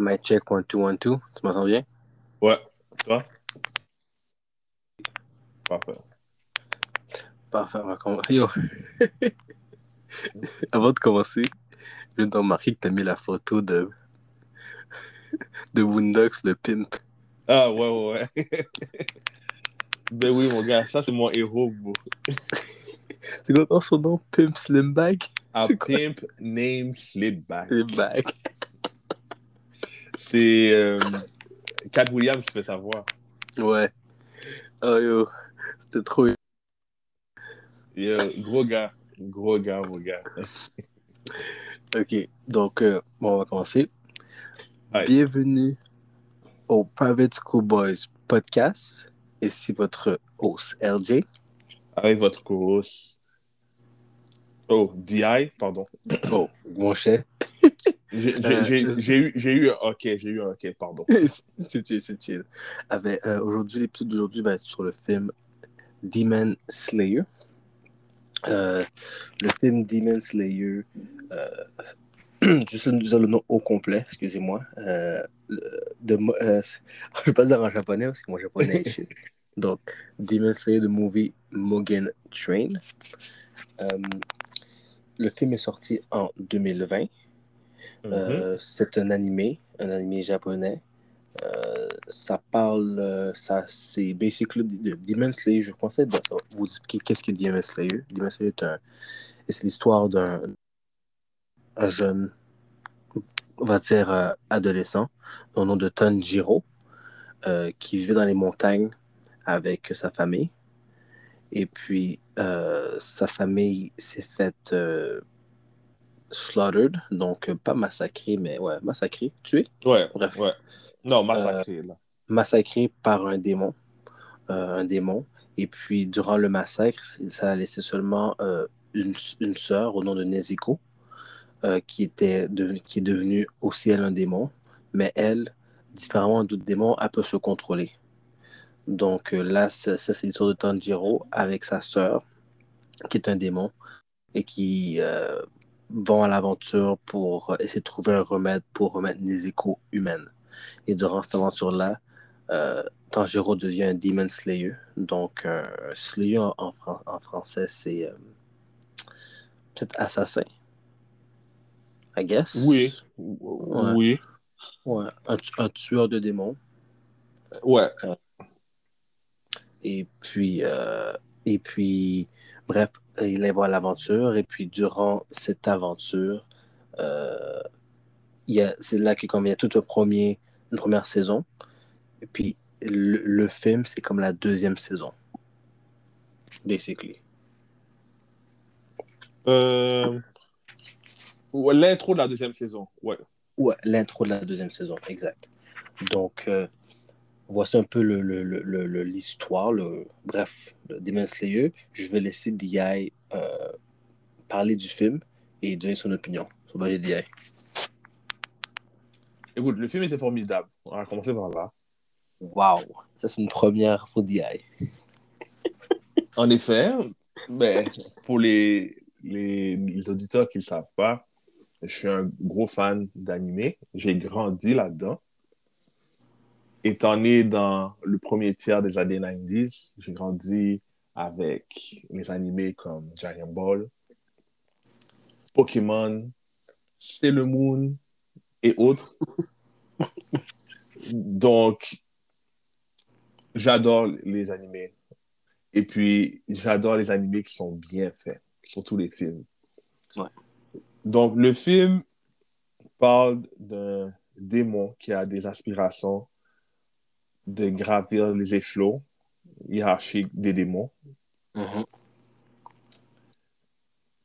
My check 1, 2, 1, 2. Tu m'entends bien? Ouais. Toi? Parfait. Parfait, on va commencer. Yo! Avant de commencer, je viens de remarquer que tu as mis la photo de, de Boondocks, le pimp. Ah, ouais, ouais, ouais. ben oui, mon gars, ça, c'est mon héros, bro. C'est quoi son nom? Pimp Slimback? A C'est quoi? pimp named Slipback. Slimback. C'est euh, Cat Williams qui fait sa voix. Ouais. Oh yo, c'était trop. Gros gars. Gros gars, mon gars. Ok, donc, euh, bon, on va commencer. Bienvenue au Private School Boys podcast. Ici votre host, LJ. Avec votre co-host. Oh, DI, pardon. Oh, mon cher. J'ai Euh, eu, j'ai eu un OK, j'ai eu un OK, pardon. c'est chill, c'est chill. Avec, euh, aujourd'hui, l'épisode d'aujourd'hui va être sur le film Demon Slayer. Euh, le film Demon Slayer, euh, juste de dire le nom au complet, excusez-moi. De, je ne vais pas dire en japonais parce que mon japonais est shit. Donc, Demon Slayer, the movie Mugen Train. Le film est sorti en 2020. Mhm. Euh, c'est un animé, un animé japonais. Euh, ça parle, euh, ça, c'est basically de Demon Slayer. Je pensais de- vous expliquer qu'est-ce que Demon Slayer? Demon Slayer est un, c'est l'histoire d'un un jeune, on va dire euh, adolescent, au nom de Tanjiro, qui vivait dans les montagnes avec sa famille. Et puis, sa famille s'est faite slaughtered, donc euh, pas massacrée, mais ouais, massacrée, tuée, Ouais, bref. ouais. Non, massacré, là. massacrée par un démon. euh, un démon. Et puis, durant le massacre, ça a laissé seulement euh, une, une sœur au nom de Nezuko, euh, qui, était devenu- qui est devenue aussi elle un démon. Mais elle, différemment d'autres démons, elle peut se contrôler. Donc euh, là, ça, ça, c'est l'histoire de Tanjiro avec sa sœur, qui est un démon, et qui euh, vont à l'aventure pour essayer de trouver un remède pour remettre Nezuko humaine. Et durant cette aventure-là, euh, Tanjiro devient un Demon Slayer. Donc, euh, Slayer en, en fran- en français, c'est euh, peut-être assassin. I guess. Oui. Oui. Ouais, un, un tueur de démons. Ouais. Et puis, euh, et puis, bref, il va à l'aventure. Et puis, durant cette aventure, euh, c'est là que comme il y a tout un premier, une première saison. Et puis, le, le film, c'est comme la deuxième saison. Basically. Euh... ouais, L'intro de la deuxième saison. Ouais. Ouais, l'intro de la deuxième saison, exact. Donc, euh, voici un peu le, le- le- le- l'histoire, bref, de Demon Slayer. Je vais laisser DI euh, parler du film et donner son opinion sur le DI. Écoute, le film était formidable. On va commencer par là. Wow, ça c'est une première pour DI. En effet, mais pour les, les, les auditeurs qui ne le savent pas, je suis un gros fan d'animé. J'ai grandi là-dedans. Étant né dans le premier tiers des années 90, j'ai grandi avec les animés comme Dragon Ball, Pokémon, Sailor Moon et autres. Donc, j'adore les animés. Et puis, j'adore les animés qui sont bien faits, surtout les films. Ouais. Donc, le film parle d'un démon qui a des aspirations de gravir les échelons hiérarchiques des démons. Mhm.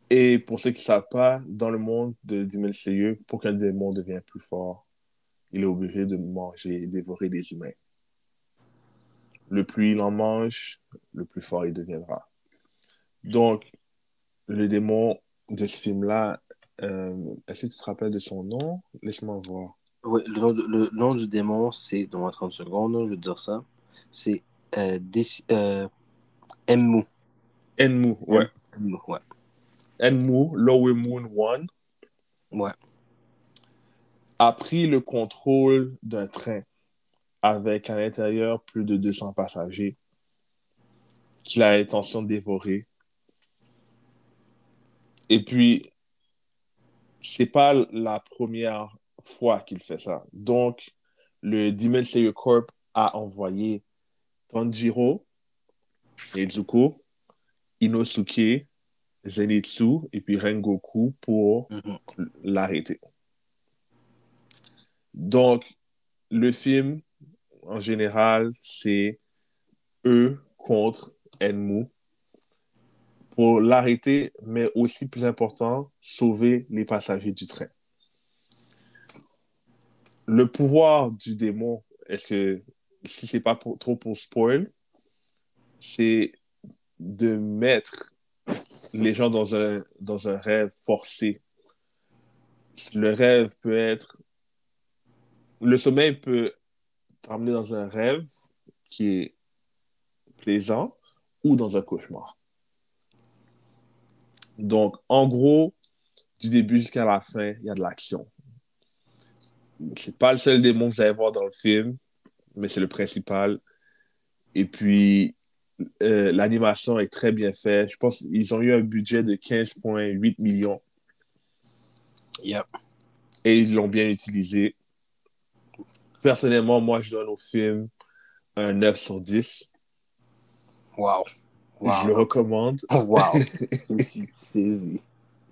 Et pour ceux qui ne savent pas, dans le monde de Slayer, pour qu'un démon devienne plus fort, il est obligé de manger et dévorer des humains. Le plus il en mange, le plus fort il deviendra. Donc, le démon de ce film-là, euh, est-ce que tu te rappelles de son nom? Laisse-moi voir. Le, nom, de- le nom du démon, c'est, dans 30 secondes, je vais te dire ça, c'est euh, euh, Enmu. Enmu, ouais. Enmu, ouais. Enmu, Moon One. Ouais. a pris le contrôle d'un train avec à l'intérieur plus de 200 passagers qu'il a l'intention de dévorer. Et puis, c'est pas la première fois qu'il fait ça. Donc, le Demon Slayer Corp a envoyé Tanjiro, Nezuko, Inosuke, Zenitsu et puis Rengoku pour Mhm. l'arrêter. Donc, le film, en général, c'est eux contre Enmu pour l'arrêter, mais aussi plus important, sauver les passagers du train. Le pouvoir du démon, est-ce que, si c'est pas trop pour spoil, c'est de mettre les gens dans un, dans un rêve forcé. Le rêve peut être... Le sommeil peut t'emmener dans un rêve qui est plaisant ou dans un cauchemar. Donc, en gros, du début jusqu'à la fin, il y a de l'action. C'est pas le seul démon que vous allez voir dans le film, mais c'est le principal. Et puis, euh, l'animation est très bien faite. Je pense qu'ils ont eu un budget de 15,8 millions Yep. et ils l'ont bien utilisé. Personnellement, moi, je donne au film un 9 sur 10. Wow. Je le Wow. recommande. Wow. Je me suis saisi.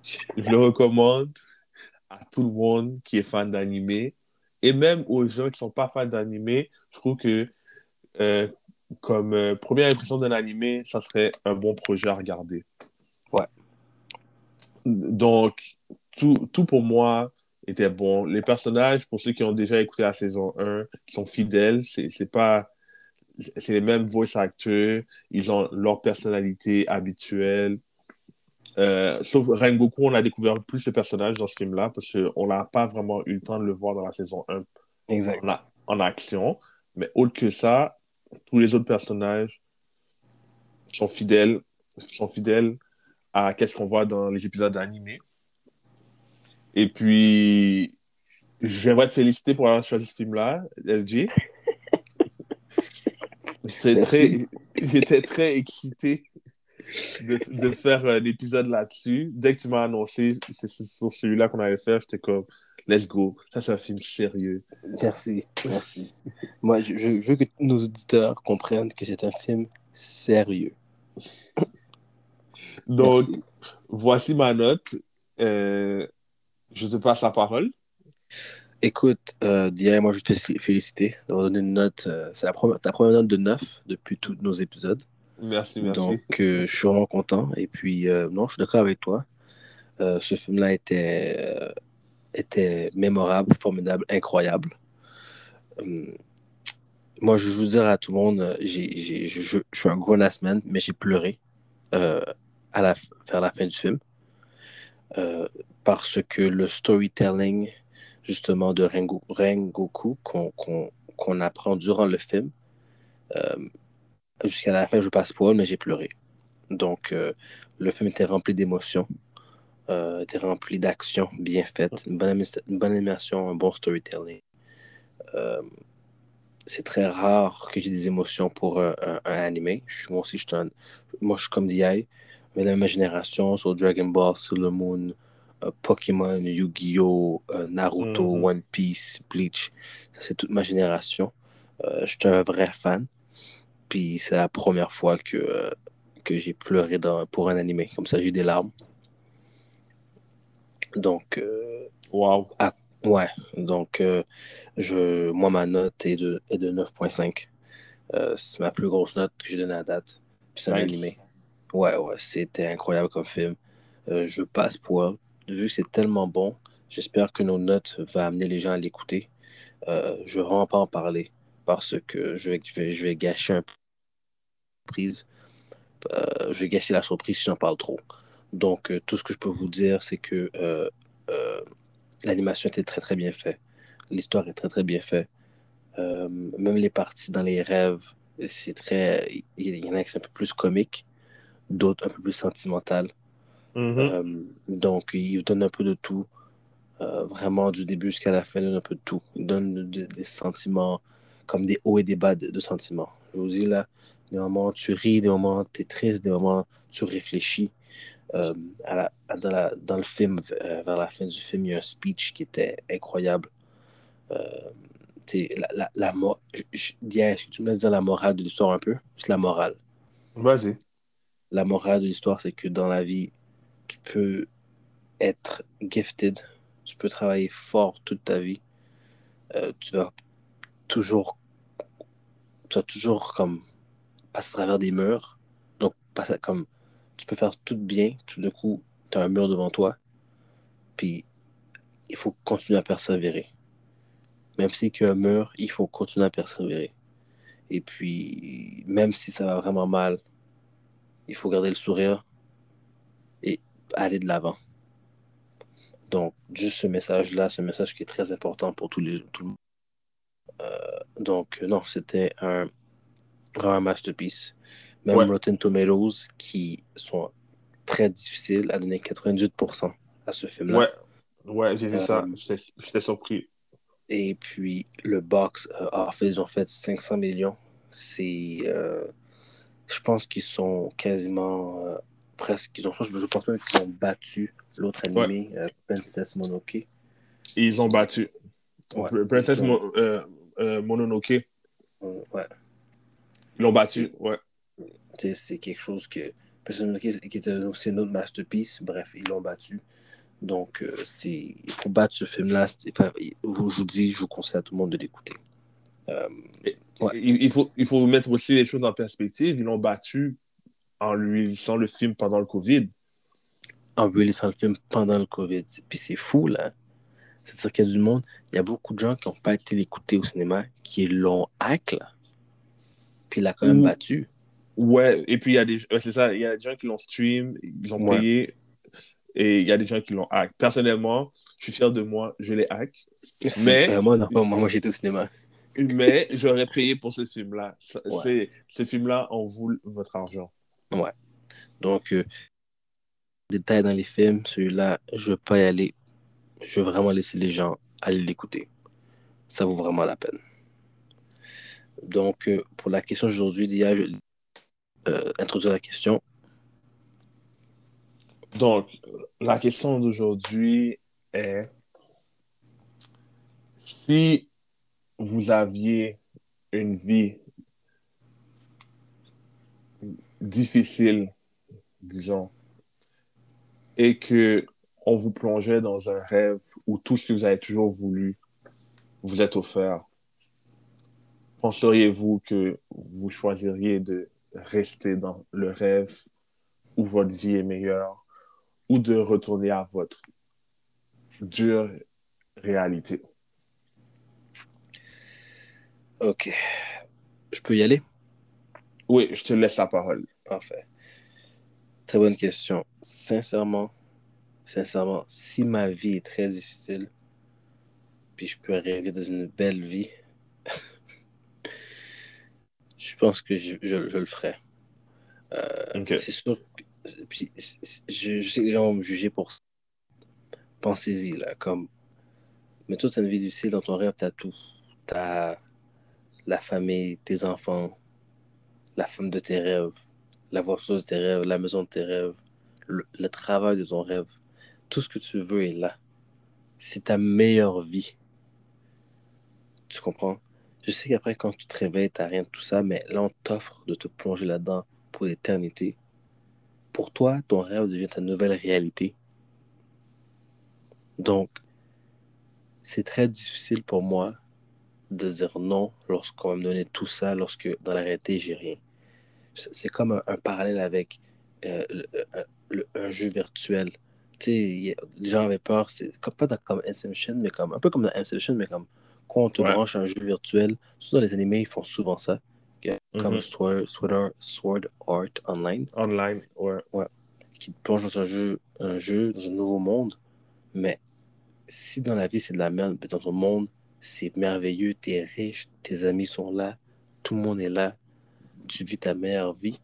Je le recommande à tout le monde qui est fan d'animé et même aux gens qui sont pas fans d'animé. Je trouve que euh, comme euh, première impression d'un animé, ça serait un bon projet à regarder. Ouais. Donc, tout, tout pour moi était bon. Les personnages, pour ceux qui ont déjà écouté la saison 1, qui sont fidèles, c'est pas. C'est les mêmes voice actors, ils ont leur personnalité habituelle. Euh, sauf Rengoku, on a découvert plus le personnage dans ce film-là parce qu'on n'a pas vraiment eu le temps de le voir dans la saison 1 Exact. en, a- en action. Mais autre que ça, tous les autres personnages sont fidèles, sont fidèles à qu'est-ce qu'on voit dans les épisodes animés. Et puis, j'aimerais te féliciter pour avoir choisi ce film-là, LG. J'étais très, j'étais très excité de, de faire un épisode là-dessus. Dès que tu m'as annoncé, c'est sur celui-là qu'on allait faire, j'étais comme, let's go. Ça, c'est un film sérieux. Merci. Merci. Moi, je, je veux que nos auditeurs comprennent que c'est un film sérieux. Donc, Merci. voici ma note. Euh, je te passe la parole. Écoute, euh, Dia, moi, je te félici- féliciter d'avoir donné une note. euh, c'est la première, ta première note de 9 depuis tous nos épisodes. Merci, merci. Donc, euh, je suis vraiment content. Et puis, euh, non, je suis d'accord avec toi. Euh, ce film-là était, euh, était mémorable, formidable, incroyable. Moi, je vous dire à tout le monde, je, suis un gros last man, mais j'ai pleuré à la, vers la fin du film. Parce que le storytelling, justement, de Rengo- Rengoku qu'on apprend durant le film, jusqu'à la fin, je passe pas, mais j'ai pleuré. Donc, euh, le film était rempli d'émotions, euh, était rempli d'actions bien faites, une bonne, ami- une bonne animation, un bon storytelling. Euh, c'est très rare que j'ai des émotions pour un, un- un animé. Je, moi aussi, je suis un- moi, je suis comme DI, mais la même génération sur Dragon Ball, Sailor Moon, euh, Pokémon, Yu-Gi-Oh!, Naruto, Mhm. One Piece, Bleach. Ça, c'est toute ma génération. Je suis un vrai fan. Puis c'est la première fois que, euh, que j'ai pleuré dans, pour un animé. Comme ça, j'ai eu des larmes. Donc, euh, Wow. ouais. Donc, euh, je, moi, ma note est de, est de 9.5. Euh, c'est ma plus grosse note que j'ai donnée à date. Puis c'est un animé. Ouais, ouais, c'était incroyable comme film. Je passe pour. Vu que c'est tellement bon, j'espère que nos notes vont amener les gens à l'écouter. Je ne vais vraiment pas en parler parce que je vais, je vais, je vais gâcher un peu surprise. Euh, je vais gâcher la surprise si j'en parle trop. Donc, euh, tout ce que je peux vous dire, c'est que euh, l'animation était très, très bien faite. L'histoire est très, très bien faite. Même les parties dans les rêves, c'est très. Il y en a qui sont un peu plus comiques, d'autres un peu plus sentimentales. Mhm. Euh, donc, il vous donne un peu de tout. Euh, vraiment, du début jusqu'à la fin, il donne un peu de tout. Il donne des sentiments, comme des hauts et des bas de, sentiments. Je vous dis là, des moments où tu ris, des moments où tu es triste, des moments où tu réfléchis. Euh, dans, le film, euh, vers la fin du film, il y a un speech qui était incroyable. la, la, la est-ce que tu me laisses dire la morale de l'histoire un peu? C'est la morale. Vas-y. La morale de l'histoire, c'est que dans la vie, tu peux être gifted, tu peux travailler fort toute ta vie. Euh, tu vas toujours, tu vas toujours comme passer à travers des murs. Donc, comme, tu peux faire tout bien, tout d'un coup, tu as un mur devant toi. Puis, il faut continuer à persévérer. Même si y a un mur, il faut continuer à persévérer. Et puis, même si ça va vraiment mal, il faut garder le sourire et aller de l'avant. Donc, juste ce message-là, ce message qui est très important pour tous les, tout le monde. Euh, donc, non, c'était un grand masterpiece. Même Rotten Tomatoes, qui sont très difficiles, a donné 98% à ce film-là. Ouais, ouais j'ai vu ça. Euh, j'étais surpris. Et puis, le box a fait, ils ont fait 500 millions. C'est. Euh, je pense qu'ils sont quasiment presque. Ils ont, je pense même qu'ils ont battu l'autre animé, euh, Princess Mononoke. Ils ont battu. Princess euh, euh, Mononoke. Ouais. Ils l'ont battu, ouais. C'est quelque chose que. Qui était aussi notre masterpiece, bref, ils l'ont battu. Donc, c'est il faut battre ce film-là. je vous dis, je vous conseille à tout le monde de l'écouter. il, faut, il faut mettre aussi les choses en perspective. Ils l'ont battu en lui lisant le film pendant le COVID. En lui lisant le film pendant le COVID. Puis c'est fou, là. C'est-à-dire qu'il y a du monde, il y a beaucoup de gens qui n'ont pas été l'écouter au cinéma, qui l'ont hack, là. Puis il l'a quand même battu. Ouais, et puis il y a des, c'est ça, il y a des gens qui l'ont stream, ils l'ont payé, et il y a des gens qui l'ont hack. Personnellement, je suis fier de moi, je l'ai hack. Mais. Euh, moi, non, moi, moi j'étais au cinéma. mais j'aurais payé pour ce film-là. Ouais. Ce film-là en vaut votre argent. Ouais. Donc, euh, détails dans les films, celui-là, je ne veux pas y aller. Je veux vraiment laisser les gens aller l'écouter. Ça vaut vraiment la peine. Donc, euh, pour la question d'aujourd'hui, d'hier, je euh, introduire la question. Donc, la question d'aujourd'hui est si vous aviez une vie difficile, disons, et que on vous plongeait dans un rêve où tout ce que vous avez toujours voulu vous est offert, penseriez-vous que vous choisiriez de rester dans le rêve où votre vie est meilleure ou de retourner à votre dure réalité? Ok. Je peux y aller? Oui, je te laisse la parole. Parfait. Très bonne question. Sincèrement, sincèrement, si ma vie est très difficile, puis je peux rêver dans une belle vie, je pense que je, le ferai. Euh, c'est sûr. Puis, je, sais que les gens vont me juger pour ça. Pensez-y, là, comme. Mais toi, tu as une vie difficile, dans ton rêve, tu as tout. Tu as la famille, tes enfants, la femme de tes rêves, la voiture de tes rêves, la maison de tes rêves, le, travail de ton rêve. Tout ce que tu veux est là. C'est ta meilleure vie. Tu comprends? Je sais qu'après, quand tu te réveilles, tu n'as rien de tout ça, mais là, on t'offre de te plonger là-dedans pour l'éternité. Pour toi, ton rêve devient ta nouvelle réalité. Donc, c'est très difficile pour moi de dire non lorsqu'on va me donner tout ça, lorsque dans la réalité, j'ai rien c'est comme un, parallèle avec euh, un jeu virtuel. Tu sais, les gens avaient peur, c'est pas comme Inception, mais comme un peu comme dans Inception, mais comme quand on te branche un jeu virtuel, surtout dans les animés, ils font souvent ça. Comme mm-hmm. Sword, Sword, Art Online. Online, ouais. ouais. Qui te plonge dans un jeu, un jeu, dans un nouveau monde. Mais si dans la vie c'est de la merde, mais dans ton monde, c'est merveilleux, tu es riche, tes amis sont là, tout le monde est là, tu vis ta meilleure vie,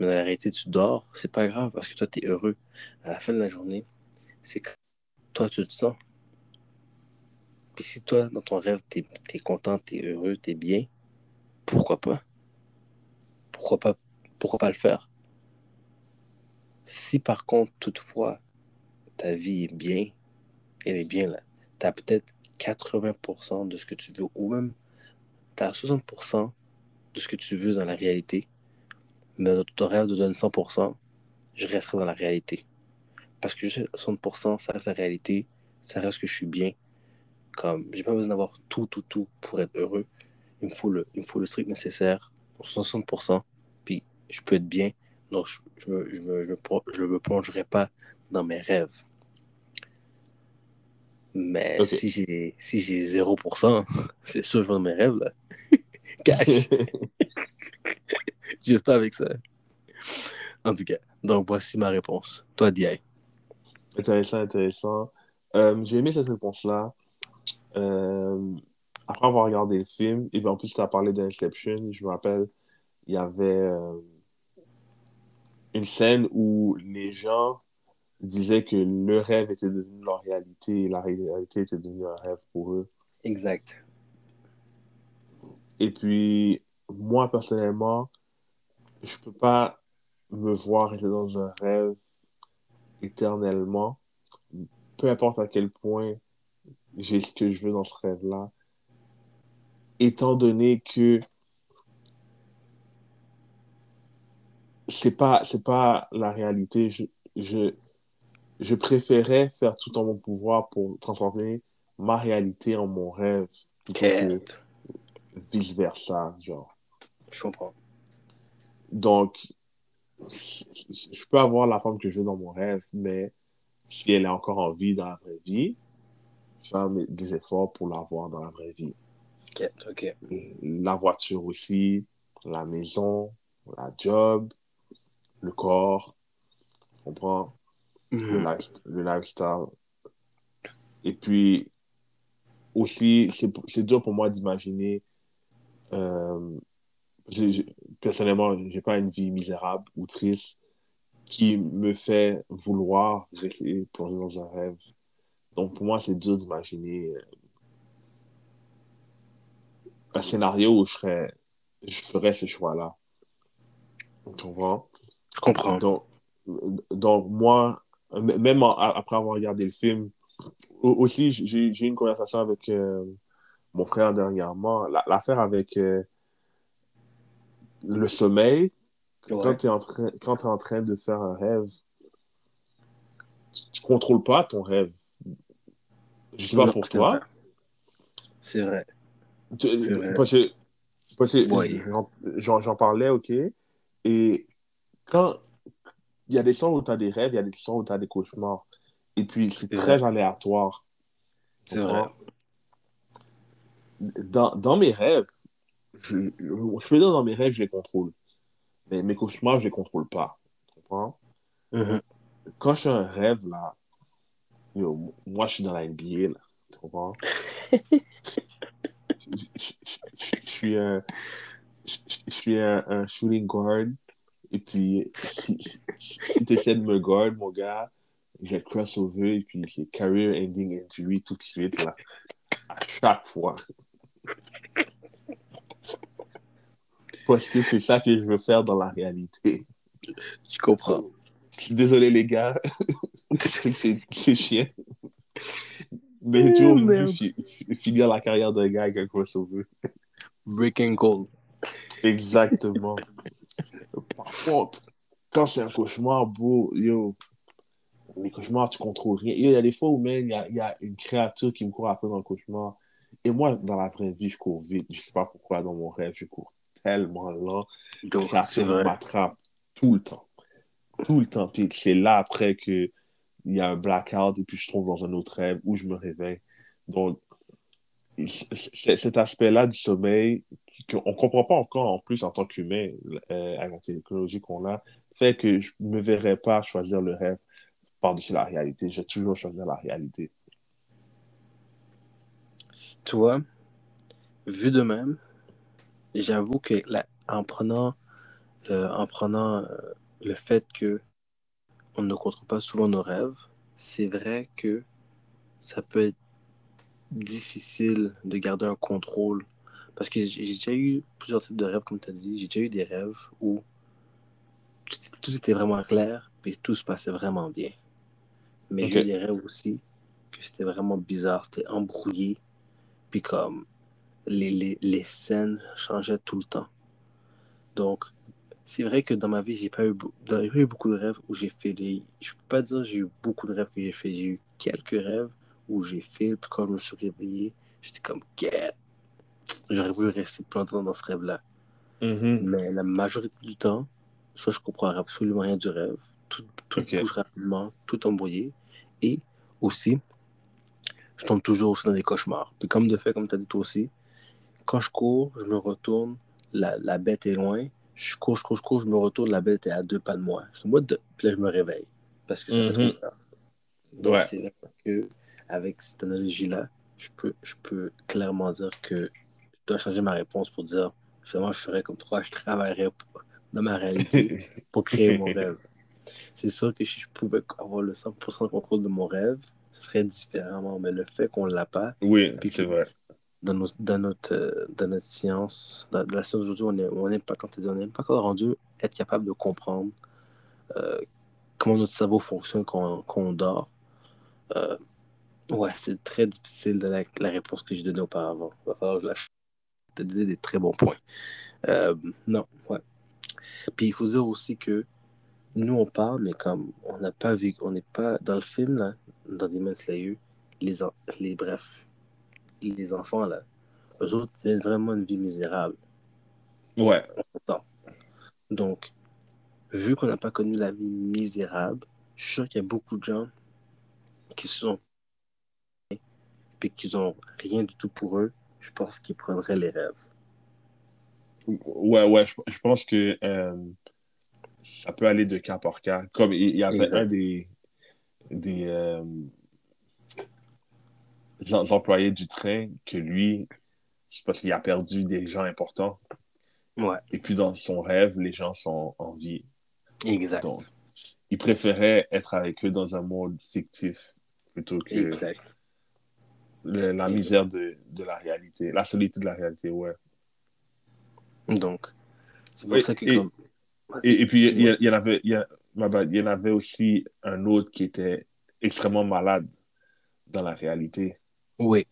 mais dans la réalité, tu dors, c'est pas grave parce que toi, tu es heureux. À la fin de la journée, c'est toi, tu te sens. Puis si toi, dans ton rêve, tu es, content, tu es heureux, tu es bien, pourquoi pas? Pourquoi pas, pourquoi pas le faire? Si par contre, toutefois, ta vie est bien, elle est bien là, tu as peut-être 80% de ce que tu veux, ou même tu as 60% de ce que tu veux dans la réalité, mais ton rêve te donne 100%, je resterai dans la réalité. Parce que juste 60%, ça reste la réalité, ça reste que je suis bien. Comme, j'ai pas besoin d'avoir tout, tout, tout pour être heureux. Il me faut le, il me faut le strict nécessaire, 60%, puis je peux être bien. Donc, je, je, me, je, me, je, me plongerai pas dans mes rêves. Mais si j'ai si j'ai 0%, c'est sûr que je mes rêves, là. Cash. Juste pas avec ça. En tout cas, donc voici ma réponse. Toi, Diaye. Intéressant, intéressant. Euh, j'ai aimé cette réponse-là. Euh, après avoir regardé le film, et bien en plus, tu as parlé d'Inception, je me rappelle, il y avait euh, une scène où les gens disaient que le rêve était devenu leur réalité et la réalité était devenue un rêve pour eux. Exact. Et puis, moi, personnellement, je peux pas me voir être dans un rêve éternellement, peu importe à quel point j'ai ce que je veux dans ce rêve-là, étant donné que c'est pas c'est pas la réalité. Je, je, je préférais faire tout en mon pouvoir pour transformer ma réalité en mon rêve. Vice versa, genre. Je comprends. Donc, je peux avoir la femme que je veux dans mon rêve, mais si elle est encore en vie dans la vraie vie, faire des efforts pour l'avoir dans la vraie vie. Ok, ok. La voiture aussi, la maison, la job, le corps, tu comprends? le, mhm. le, lifestyle. Et puis, aussi, c'est dur pour moi d'imaginer euh, personnellement, j'ai pas une vie misérable ou triste qui me fait vouloir rester plongé dans un rêve. Donc, pour moi, c'est dur d'imaginer euh, un scénario où je, serais, je ferais ce choix-là. Tu comprends? Je comprends. Donc, donc moi, même après avoir regardé le film, aussi, j'ai eu une conversation avec euh, mon frère dernièrement. L'affaire avec euh, le sommeil, quand tu es, en train, quand es en train de faire un rêve, tu ne contrôles pas ton rêve. Je sais pas pour toi. C'est vrai. J'en parlais, ok. Et quand il y a des sons où tu as des rêves, il y a des sons où tu as des cauchemars. Et puis, c'est très aléatoire. C'est vrai. Dans, dans mes rêves, je, je peux dire dans mes rêves, je les contrôle. Mais mes cauchemars, je les contrôle pas. Tu comprends? Mm-hmm. Quand je suis un rêve, là, moi, je suis dans la NBA, là. Tu comprends? je, suis un, je, suis un, shooting guard. Et puis, si, si tu essaies de me guard, mon gars, je crossover et puis c'est career ending injury tout de suite, là. À chaque fois. Parce que c'est ça que je veux faire dans la réalité. Je comprends. Désolé, les gars. c'est chiant. Mais tu vois, finir la carrière d'un gars avec un crossover. Breaking goal. Exactement. Par contre, quand c'est un cauchemar, beau, yo, les cauchemars, tu contrôles rien. Il y a des fois où même il y a, il y a une créature qui me court après dans le cauchemar. Et moi, dans la vraie vie, je cours vite. Je sais pas pourquoi, dans mon rêve, je cours tellement lent. Donc, ça m'attrape tout le temps. Tout le temps. Puis c'est là après que il y a un blackout et puis je trouve dans un autre rêve où je me réveille. Donc, cet aspect-là du sommeil qu'on ne comprend pas encore en plus en tant qu'humain euh, avec la technologie qu'on a, fait que je ne me verrais pas choisir le rêve par-dessus la réalité. J'ai toujours choisi la réalité. Toi, vu de même, j'avoue que en prenant, euh, en prenant euh, le fait que on ne contrôle pas souvent nos rêves, c'est vrai que ça peut être difficile de garder un contrôle. Parce que j'ai déjà eu plusieurs types de rêves, comme tu as dit. J'ai déjà eu des rêves où tout, tout était vraiment clair, puis tout se passait vraiment bien. Mais Ok. j'ai eu des rêves aussi que c'était vraiment bizarre, c'était embrouillé, puis comme les, les, les scènes changeaient tout le temps. Donc, c'est vrai que dans ma vie, j'ai pas eu, dans- eu beaucoup de rêves où j'ai fait des... Je peux pas dire que j'ai eu beaucoup de rêves que j'ai fait. J'ai eu quelques rêves où j'ai fait, puis quand je me suis réveillé, j'étais comme, Get! J'aurais voulu rester plus longtemps dans ce rêve-là. Mhm. Mais la majorité du temps, soit je comprends absolument rien du rêve, tout, tout bouge rapidement, tout embrouillé. Et aussi, je tombe toujours aussi dans des cauchemars. Puis comme de fait, comme tu as dit toi aussi, quand je cours, je me retourne, la, la bête est loin, je cours, je cours, je cours, je me retourne, la bête est à deux pas de moi. Moi de... Puis là, je me réveille. Parce que ça fait Mhm. trop tard. Donc, Ouais. c'est que avec cette analogie-là, je peux, je peux clairement dire que je dois changer ma réponse pour dire finalement, je ferais comme toi, je travaillerais pour- dans ma réalité pour créer mon rêve. C'est sûr que si je pouvais avoir le 100% de contrôle de mon rêve, ce serait différemment. Mais le fait qu'on ne l'a pas, Oui, c'est que- vrai. Dans, nos- dans, notre, euh, notre science, dans la science d'aujourd'hui, on n'est pas, quand on n'est pas encore rendu être capable de comprendre euh, comment notre cerveau fonctionne quand, quand on dort. Euh, ouais, c'est très difficile de la, réponse que j'ai donnée auparavant. Il va falloir que je te donner des très bons points. Non, ouais. Puis il faut dire aussi que nous, on parle, mais comme on n'a pas vu, on n'est pas dans le film, là, dans Demon Slayer, les, les bref, les enfants, là, eux autres, ont vraiment une vie misérable. Ouais. Donc, vu qu'on n'a pas connu la vie misérable, je suis sûr qu'il y a beaucoup de gens qui se sont puis qui n'ont rien du tout pour eux, je pense qu'ils prendraient les rêves. Ouais, ouais, je, je pense que euh, ça peut aller de cas par cas. Comme il y avait un des, des, euh, em- employés du train que lui, c'est parce qu'il a perdu des gens importants. Ouais, Et puis dans son rêve, les gens sont en vie. exact. Donc, il préférait être avec eux dans un monde fictif plutôt que Exact. le- la Exact. misère de, de la réalité, la solitude de la réalité, ouais. Donc, c'est pour Oui, ça que et- comme... Et, et puis, il y, en avait, il y en avait aussi un autre qui était extrêmement malade dans la réalité. Oui,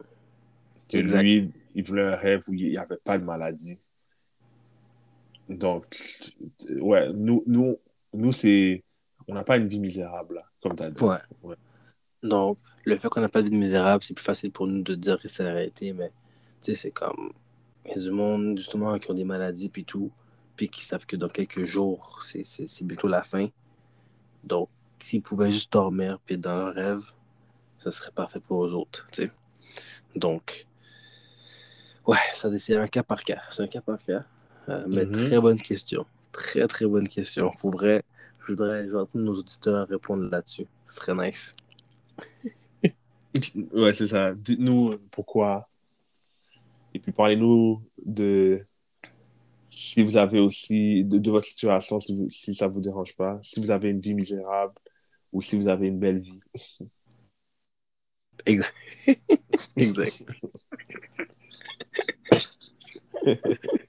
Que Exact. lui, il voulait un rêve où il n'y avait pas de maladie. Donc, ouais, nous, nous, nous c'est. On n'a pas une vie misérable, là, comme tu as dit. ouais. Ouais. Donc, le fait qu'on n'a pas de vie misérable, c'est plus facile pour nous de dire que c'est la réalité, mais tu sais, c'est comme. Il y a du monde, justement, qui ont des maladies, puis tout, puis qui savent que dans quelques jours, c'est c'est- c'est bientôt la fin. Donc, s'ils pouvaient juste dormir, puis dans leur rêve, ce serait parfait pour eux autres, tu sais. Donc, ouais, ça c'est un cas par cas. C'est un cas par cas. Euh, mais Mhm. très bonne question. Très, très bonne question. Pour vrai, je voudrais, voudrais entendre nos auditeurs répondre là-dessus. Ce serait nice. Ouais, c'est ça. Dites-nous pourquoi. Et puis parlez-nous de si vous avez aussi de, de votre situation, si, vous- si ça vous dérange pas, si vous avez une vie misérable ou si vous avez une belle vie. Exact. exact.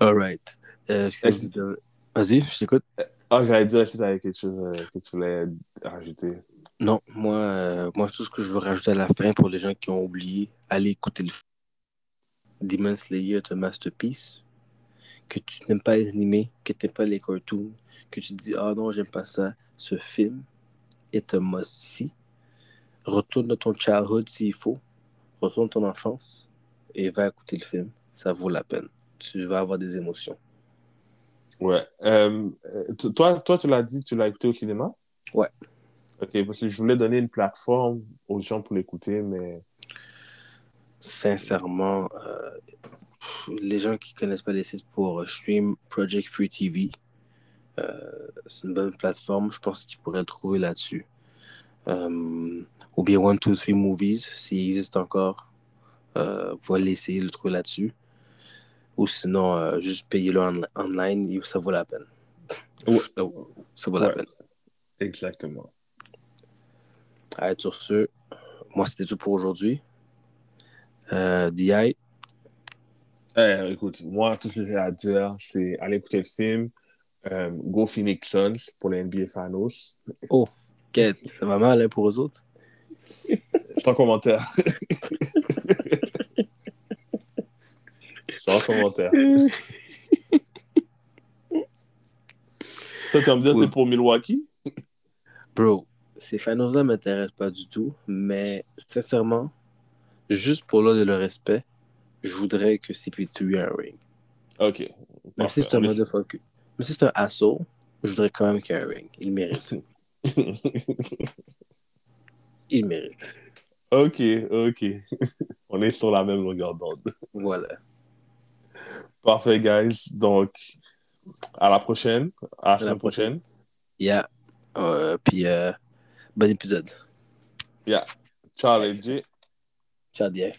All right. Euh, que Vas-y, je t'écoute. Ah, j'allais dire si tu avais quelque chose euh, que tu voulais rajouter? Non, moi, euh, moi, tout ce que je veux rajouter à la fin pour les gens qui ont oublié, allez écouter le film. Demon Slayer est un masterpiece. Que tu n'aimes pas les animés, que tu n'aimes pas les cartoons, que tu te dis, ah non, j'aime pas ça. Ce film est un must-see. Retourne dans ton childhood s'il faut. Retourne dans ton enfance et va écouter le film. Ça vaut la peine. Tu vas avoir des émotions. Ouais. Euh, toi, toi, tu l'as dit, tu l'as écouté au cinéma? Ouais. Ok, parce que je voulais donner une plateforme aux gens pour l'écouter, mais Sincèrement, euh, les gens qui connaissent pas les sites pour stream Project Free TV, c'est une bonne plateforme. Je pense qu'ils pourraient le trouver là-dessus. Euh, ou bien One, Two, Three Movies, s'il existe encore. Euh, vous pouvez l'essayer, le trouver là-dessus. Ou sinon, euh, juste payer-le en- online, ça vaut la peine. Ouais. Ça, vaut la peine. exactement. Allez, sur ce, moi, c'était tout pour aujourd'hui. Euh, DI. Eh, écoute, moi, tout ce que j'ai à dire, c'est aller écouter le film. Euh, Go Phoenix Suns pour les NBA Finals. Oh, quête, ça va mal hein, pour eux autres. Sans commentaire. Sans commentaire. Toi, tu vas me dire que Oui. t'es pour Milwaukee? Bro, ces finals-là ne m'intéressent pas du tout, mais sincèrement, juste pour l'ordre de le respect, je voudrais que CP2 ait un ring. Ok. Si c'est un motherfucker. Même si c'est un assaut, je voudrais quand même qu'il y ait un ring. Il mérite. Il mérite. ok, ok. On est sur la même longueur d'onde. Voilà. Parfait, guys. Donc, à la prochaine. À la la semaine prochaine. Yeah. Euh, puis, euh, bon épisode. Yeah. Ciao, les. Ciao, Dieu.